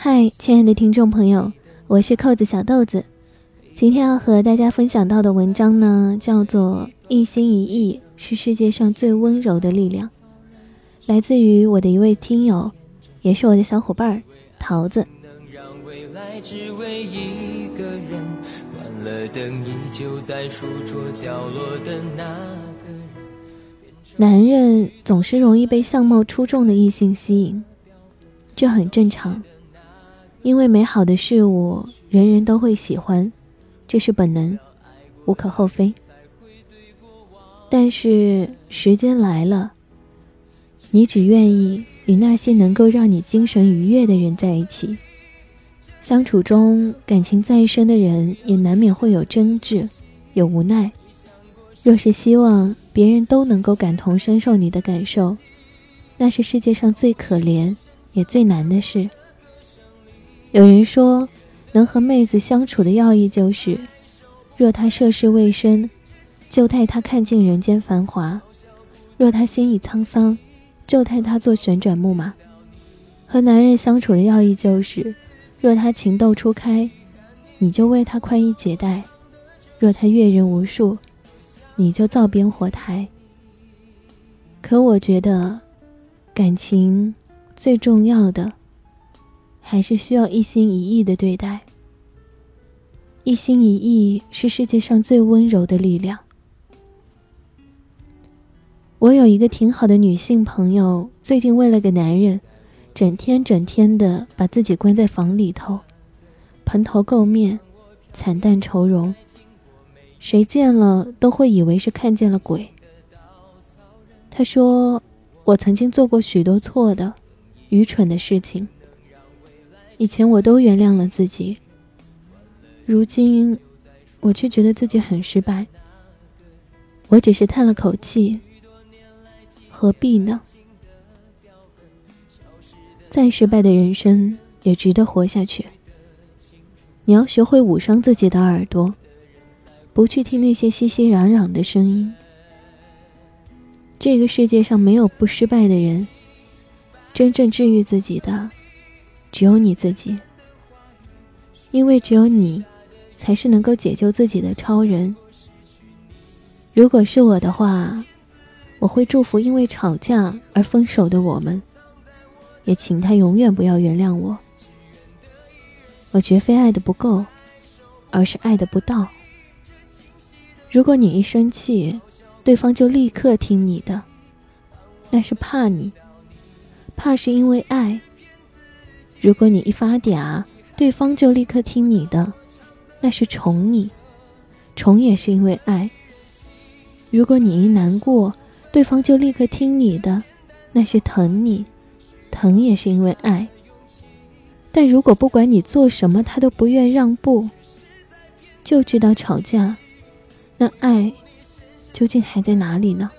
嗨，亲爱的听众朋友，我是扣子小豆子。今天要和大家分享到的文章呢，叫做《一心一意是世界上最温柔的力量》，来自于我的一位听友，也是我的小伙伴儿桃子。能让未来只为一个人，关了灯依旧在书桌角落的那个人。男人总是容易被相貌出众的异性吸引，这很正常，因为美好的事物人人都会喜欢，这是本能，无可厚非。但是时间来了，你只愿意与那些能够让你精神愉悦的人在一起。相处中，感情再深的人也难免会有争执，有无奈。若是希望别人都能够感同身受你的感受，那是世界上最可怜也最难的事。有人说，能和妹子相处的要义就是，若她涉世未深，就带她看尽人间繁华；若她心已沧桑，就带她做旋转木马。和男人相处的要义就是，若他情窦初开，你就为他宽衣解带；若他阅人无数，你就灶边火台。可我觉得，感情最重要的，还是需要一心一意的对待。一心一意是世界上最温柔的力量。我有一个挺好的女性朋友，最近为了个男人，整天整天的把自己关在房里头，蓬头垢面，惨淡愁容。谁见了都会以为是看见了鬼。她说：“我曾经做过许多错的、愚蠢的事情，以前我都原谅了自己。如今，我却觉得自己很失败。我只是叹了口气，何必呢？再失败的人生也值得活下去。你要学会捂上自己的耳朵。”不去听那些熙熙攘攘的声音。这个世界上没有不失败的人，真正治愈自己的，只有你自己。因为只有你，才是能够解救自己的超人。如果是我的话，我会祝福因为吵架而分手的我们，也请他永远不要原谅我。我绝非爱的不够，而是爱的不到。如果你一生气，对方就立刻听你的，那是怕你，怕是因为爱。如果你一发嗲，对方就立刻听你的，那是宠你，宠也是因为爱。如果你一难过，对方就立刻听你的，那是疼你，疼也是因为爱。但如果不管你做什么，他都不愿让步，就知道吵架。那爱究竟还在哪里呢？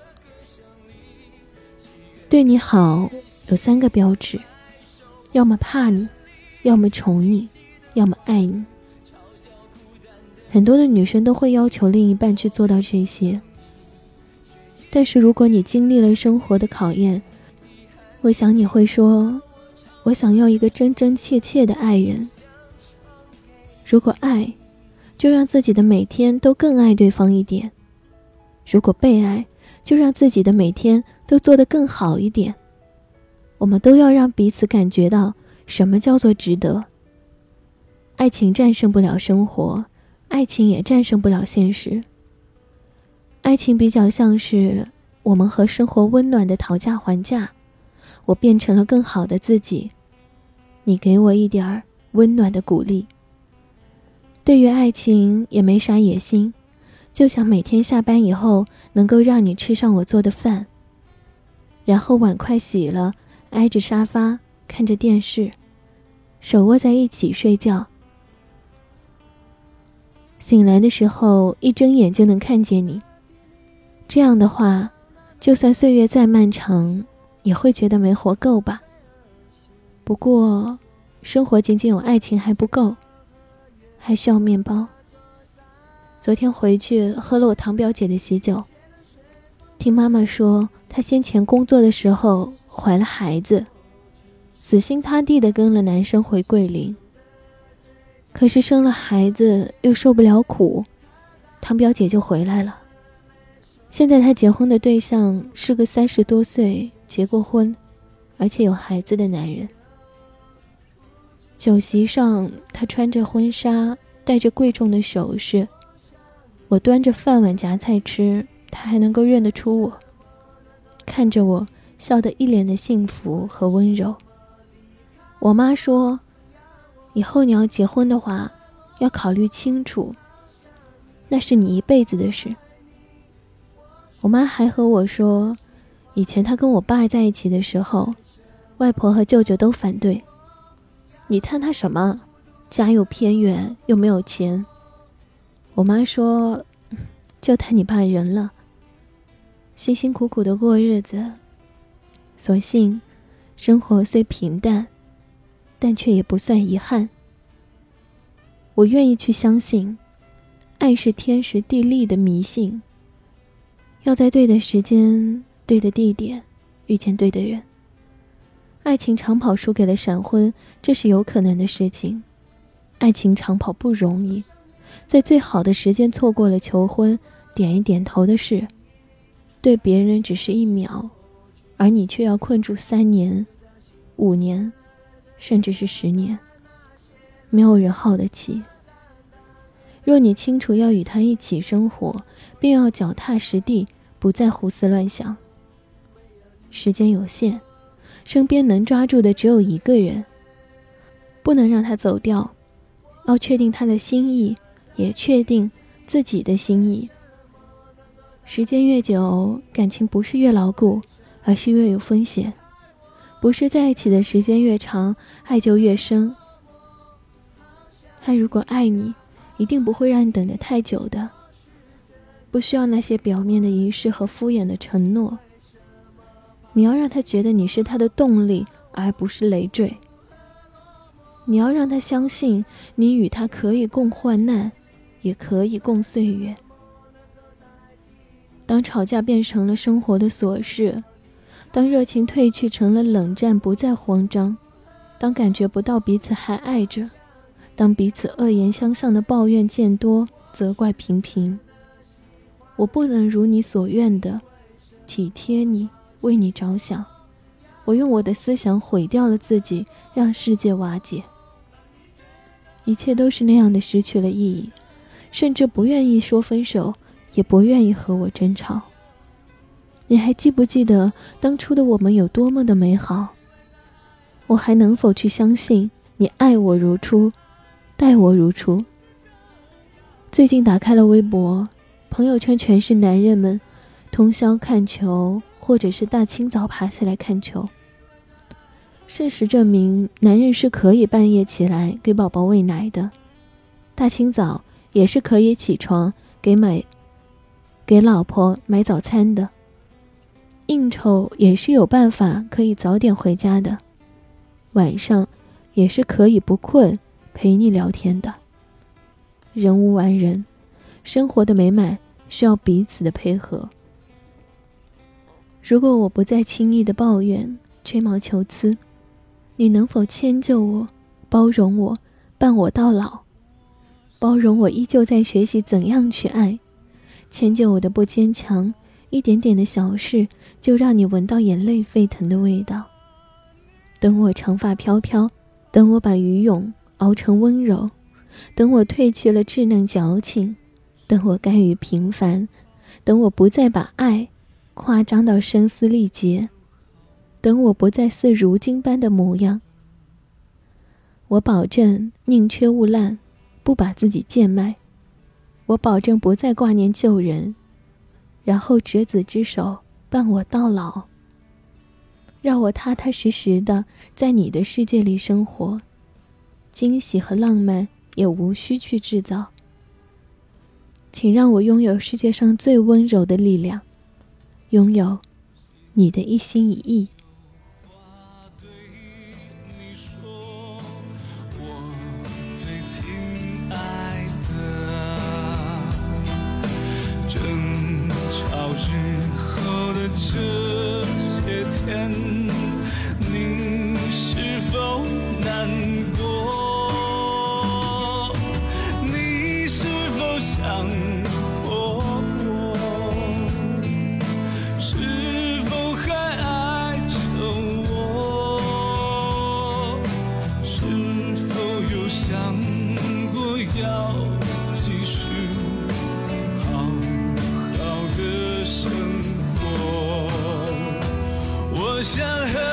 对你好有三个标志：要么怕你，要么宠你，要么爱你。很多的女生都会要求另一半去做到这些，但是如果你经历了生活的考验，我想你会说：“我想要一个真真切切的爱人。”如果爱，就让自己的每天都更爱对方一点；如果被爱，就让自己的每天都做得更好一点。我们都要让彼此感觉到什么叫做值得。爱情战胜不了生活，爱情也战胜不了现实。爱情比较像是我们和生活温暖的讨价还价，我变成了更好的自己，你给我一点儿温暖的鼓励。对于爱情也没啥野心，就想每天下班以后能够让你吃上我做的饭，然后碗筷洗了，挨着沙发看着电视，手握在一起睡觉。醒来的时候，一睁眼就能看见你。这样的话，就算岁月再漫长，也会觉得没活够吧。不过，生活仅仅有爱情还不够，还需要面包。昨天回去喝了我堂表姐的喜酒，听妈妈说，她先前工作的时候怀了孩子，死心塌地的跟了男生回桂林。可是生了孩子又受不了苦，堂表姐就回来了。现在她结婚的对象是个三十多岁、结过婚，而且有孩子的男人。酒席上，她穿着婚纱，戴着贵重的首饰。我端着饭碗夹菜吃，她还能够认得出我，看着我笑得一脸的幸福和温柔。我妈说。以后你要结婚的话，要考虑清楚。那是你一辈子的事。我妈还和我说，以前她跟我爸在一起的时候，外婆和舅舅都反对。你贪他什么？家又偏远，又没有钱。我妈说，就贪你爸人了。辛辛苦苦的过日子，所幸生活虽平淡。但却也不算遗憾。我愿意去相信，爱是天时地利的迷信。要在对的时间、对的地点遇见对的人。爱情长跑输给了闪婚，这是有可能的事情。爱情长跑不容易，在最好的时间错过了求婚，点一点头的事，对别人只是一秒，而你却要困住三年、五年。甚至是十年，没有人耗得起。若你清楚要与他一起生活，便要脚踏实地，不再胡思乱想。时间有限，身边能抓住的只有一个人，不能让他走掉。要确定他的心意，也确定自己的心意。时间越久，感情不是越牢固，而是越有风险。不是在一起的时间越长，爱就越深。他如果爱你，一定不会让你等得太久的。不需要那些表面的仪式和敷衍的承诺。你要让他觉得你是他的动力，而不是累赘。你要让他相信，你与他可以共患难，也可以共岁月。当吵架变成了生活的琐事。当热情褪去，成了冷战，不再慌张；当感觉不到彼此还爱着；当彼此恶言相向的抱怨渐多，责怪频频。我不能如你所愿的体贴你，为你着想。我用我的思想毁掉了自己，让世界瓦解。一切都是那样的失去了意义，甚至不愿意说分手，也不愿意和我争吵。你还记不记得当初的我们有多么的美好？我还能否去相信你爱我如初，待我如初？最近打开了微博，朋友圈全是男人们通宵看球，或者是大清早爬起来看球。事实证明，男人是可以半夜起来给宝宝喂奶的，大清早也是可以起床给买给老婆买早餐的。应酬也是有办法可以早点回家的，晚上也是可以不困陪你聊天的。人无完人，生活的美满需要彼此的配合。如果我不再轻易的抱怨、吹毛求疵，你能否迁就我、包容我、伴我到老？包容我依旧在学习怎样去爱，迁就我的不坚强。一点点的小事，就让你闻到眼泪沸腾的味道。等我长发飘飘，等我把鱼蛹熬成温柔，等我褪去了稚嫩矫情，等我甘于平凡，等我不再把爱夸张到声嘶力竭，等我不再似如今般的模样。我保证宁缺毋滥，不把自己贱卖。我保证不再挂念旧人。然后执子之手，伴我到老。让我踏踏实实的在你的世界里生活，惊喜和浪漫也无需去制造。请让我拥有世界上最温柔的力量，拥有你的一心一意。想和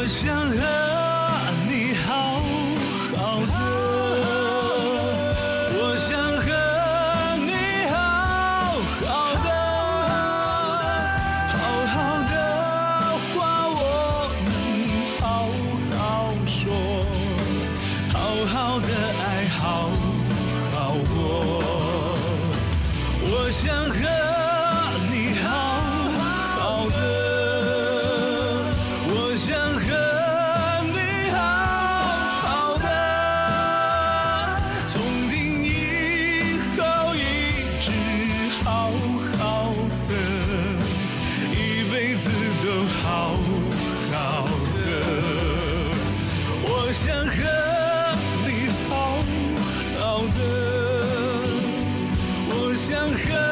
我想和我想和